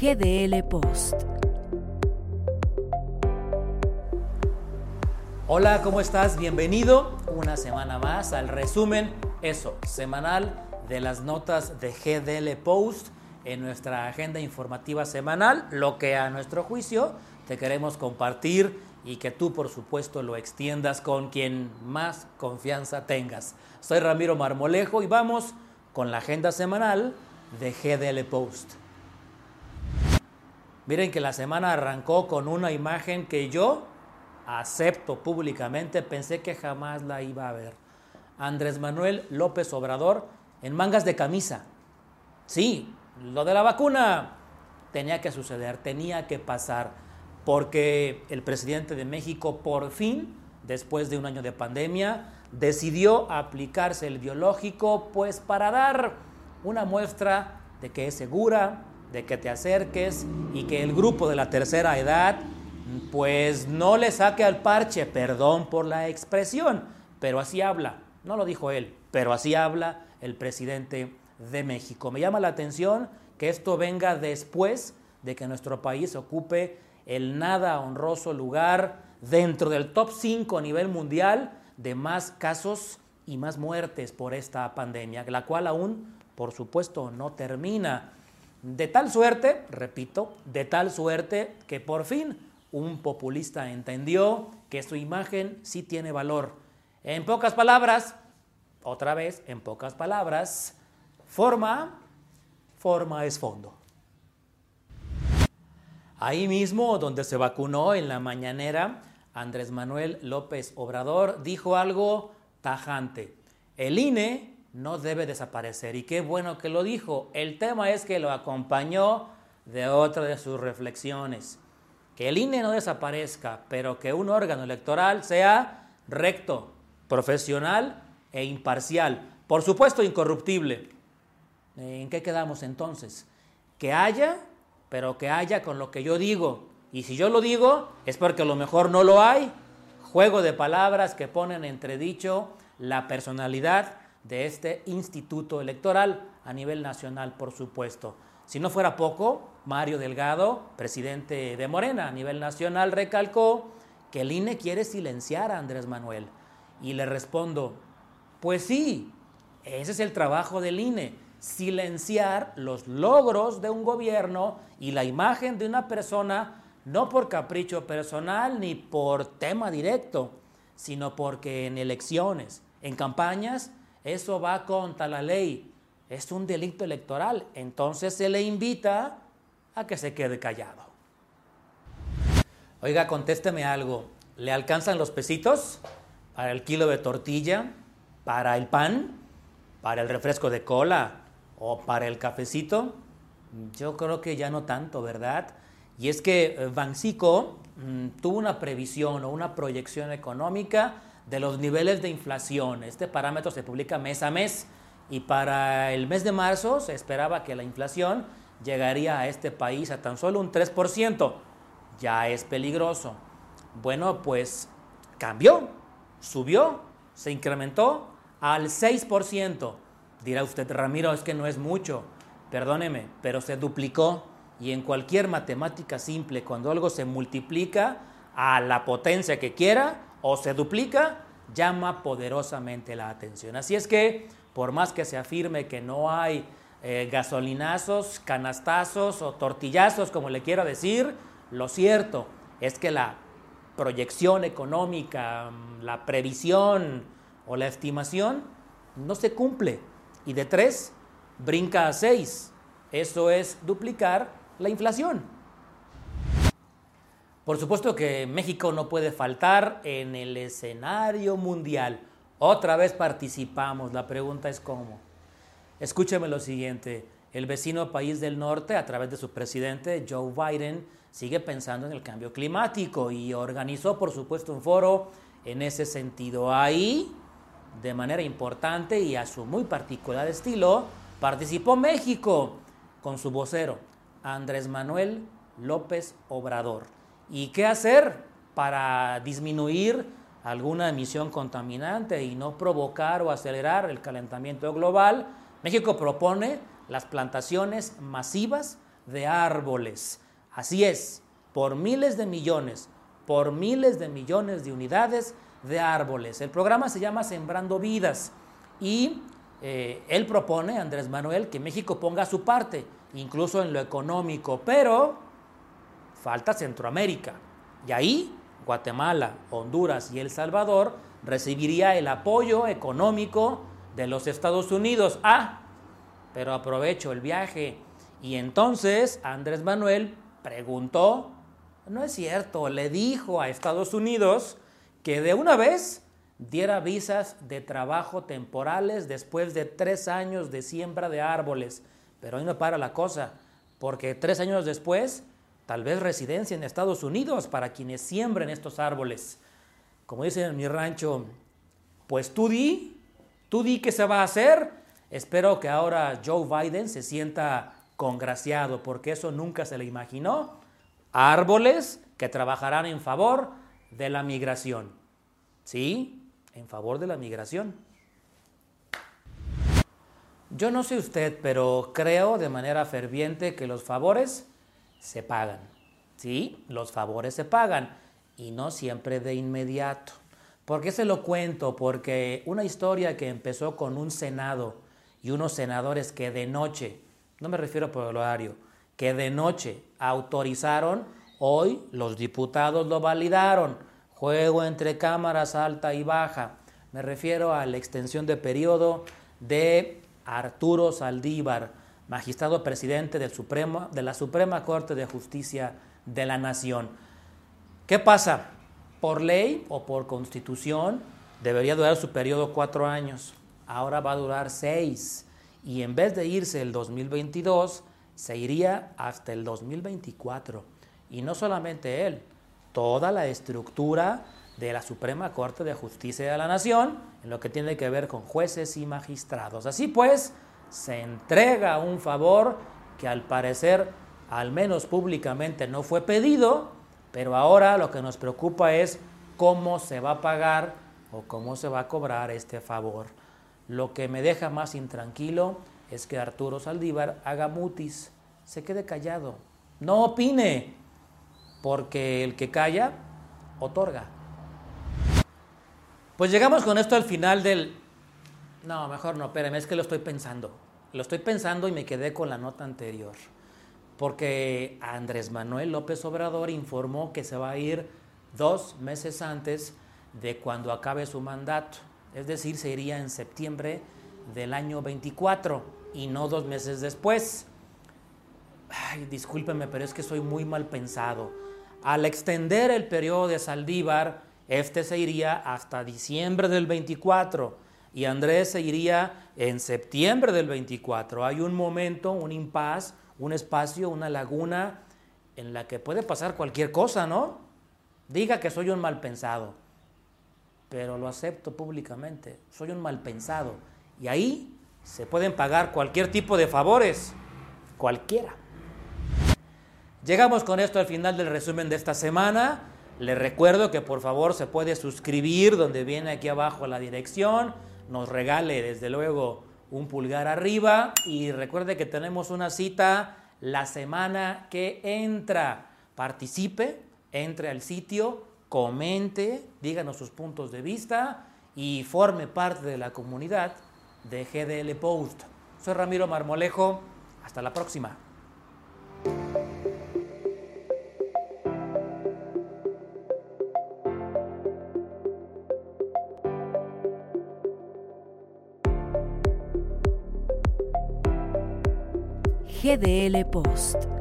GDL Post. Hola, ¿cómo estás? Bienvenido una semana más al resumen, eso, semanal de las notas de GDL Post en nuestra agenda informativa semanal, lo que a nuestro juicio te queremos compartir y que tú por supuesto lo extiendas con quien más confianza tengas. Soy Ramiro Marmolejo y vamos con la agenda semanal de GDL Post. Miren que la semana arrancó con una imagen que yo acepto públicamente, pensé que jamás la iba a ver. Andrés Manuel López Obrador en mangas de camisa. Sí, lo de la vacuna tenía que suceder, tenía que pasar, porque el presidente de México por fin, después de un año de pandemia, decidió aplicarse el biológico, pues para dar una muestra de que es segura, de que te acerques y que el grupo de la tercera edad pues no le saque al parche, perdón por la expresión, pero así habla, no lo dijo él, pero así habla el presidente de México. Me llama la atención que esto venga después de que nuestro país ocupe el nada honroso lugar dentro del top 5 a nivel mundial de más casos y más muertes por esta pandemia, la cual aún, por supuesto, no termina. De tal suerte, repito, de tal suerte que por fin un populista entendió que su imagen sí tiene valor. En pocas palabras, otra vez, en pocas palabras, forma, forma es fondo. Ahí mismo, donde se vacunó en la mañanera, Andrés Manuel López Obrador dijo algo tajante. El INE no debe desaparecer. Y qué bueno que lo dijo. El tema es que lo acompañó de otra de sus reflexiones. Que el INE no desaparezca, pero que un órgano electoral sea recto, profesional e imparcial. Por supuesto, incorruptible. ¿En qué quedamos entonces? Que haya, pero que haya con lo que yo digo. Y si yo lo digo, es porque a lo mejor no lo hay. Juego de palabras que ponen entredicho la personalidad de este instituto electoral a nivel nacional, por supuesto. Si no fuera poco, Mario Delgado, presidente de Morena a nivel nacional, recalcó que el INE quiere silenciar a Andrés Manuel. Y le respondo, pues sí, ese es el trabajo del INE, silenciar los logros de un gobierno y la imagen de una persona, no por capricho personal ni por tema directo, sino porque en elecciones, en campañas, eso va contra la ley, es un delito electoral, entonces se le invita a que se quede callado. Oiga, contésteme algo, ¿le alcanzan los pesitos para el kilo de tortilla, para el pan, para el refresco de cola o para el cafecito? Yo creo que ya no tanto, ¿verdad? Y es que eh, Bancico mm, tuvo una previsión o una proyección económica de los niveles de inflación. Este parámetro se publica mes a mes y para el mes de marzo se esperaba que la inflación llegaría a este país a tan solo un 3%. Ya es peligroso. Bueno, pues cambió, subió, se incrementó al 6%. Dirá usted, Ramiro, es que no es mucho. Perdóneme, pero se duplicó. Y en cualquier matemática simple, cuando algo se multiplica a la potencia que quiera, o se duplica, llama poderosamente la atención. Así es que, por más que se afirme que no hay eh, gasolinazos, canastazos o tortillazos, como le quiero decir, lo cierto es que la proyección económica, mm, la previsión o la estimación no se cumple. Y de tres brinca a seis. Eso es duplicar la inflación. Por supuesto que México no puede faltar en el escenario mundial. Otra vez participamos. La pregunta es cómo. Escúcheme lo siguiente. El vecino país del norte, a través de su presidente Joe Biden, sigue pensando en el cambio climático y organizó, por supuesto, un foro en ese sentido. Ahí, de manera importante y a su muy particular estilo, participó México con su vocero, Andrés Manuel López Obrador. ¿Y qué hacer para disminuir alguna emisión contaminante y no provocar o acelerar el calentamiento global? México propone las plantaciones masivas de árboles. Así es, por miles de millones, por miles de millones de unidades de árboles. El programa se llama Sembrando Vidas y eh, él propone, Andrés Manuel, que México ponga su parte, incluso en lo económico, pero falta Centroamérica. Y ahí Guatemala, Honduras y El Salvador recibiría el apoyo económico de los Estados Unidos. Ah, pero aprovecho el viaje. Y entonces Andrés Manuel preguntó, no es cierto, le dijo a Estados Unidos que de una vez diera visas de trabajo temporales después de tres años de siembra de árboles. Pero ahí no para la cosa, porque tres años después, tal vez residencia en Estados Unidos para quienes siembren estos árboles. Como dicen en mi rancho, pues tú di, tú di qué se va a hacer. Espero que ahora Joe Biden se sienta congraciado, porque eso nunca se le imaginó. Árboles que trabajarán en favor de la migración. ¿Sí? en favor de la migración. Yo no sé usted, pero creo de manera ferviente que los favores se pagan. Sí, los favores se pagan y no siempre de inmediato. ¿Por qué se lo cuento? Porque una historia que empezó con un senado y unos senadores que de noche, no me refiero por el horario, que de noche autorizaron, hoy los diputados lo validaron juego entre cámaras alta y baja. Me refiero a la extensión de periodo de Arturo Saldívar, magistrado presidente del Supremo, de la Suprema Corte de Justicia de la Nación. ¿Qué pasa? Por ley o por constitución debería durar su periodo cuatro años. Ahora va a durar seis. Y en vez de irse el 2022, se iría hasta el 2024. Y no solamente él, toda la estructura de la Suprema Corte de Justicia de la Nación en lo que tiene que ver con jueces y magistrados. Así pues, se entrega un favor que al parecer, al menos públicamente, no fue pedido, pero ahora lo que nos preocupa es cómo se va a pagar o cómo se va a cobrar este favor. Lo que me deja más intranquilo es que Arturo Saldívar haga mutis, se quede callado, no opine, porque el que calla, otorga. Pues llegamos con esto al final del... No, mejor no, espérame, es que lo estoy pensando. Lo estoy pensando y me quedé con la nota anterior. Porque Andrés Manuel López Obrador informó que se va a ir dos meses antes de cuando acabe su mandato. Es decir, se iría en septiembre del año 24 y no dos meses después. Ay, discúlpeme, pero es que soy muy mal pensado. Al extender el periodo de Saldívar, este se iría hasta diciembre del 24 y Andrés se iría en septiembre del 24. Hay un momento, un impas, un espacio, una laguna en la que puede pasar cualquier cosa, ¿no? Diga que soy un mal pensado, pero lo acepto públicamente. Soy un mal pensado. Y ahí se pueden pagar cualquier tipo de favores, cualquiera. Llegamos con esto al final del resumen de esta semana. Les recuerdo que por favor se puede suscribir donde viene aquí abajo la dirección. Nos regale desde luego un pulgar arriba y recuerde que tenemos una cita la semana que entra. Participe, entre al sitio, comente, díganos sus puntos de vista y forme parte de la comunidad de GDL Post. Soy Ramiro Marmolejo. Hasta la próxima. GDL Post.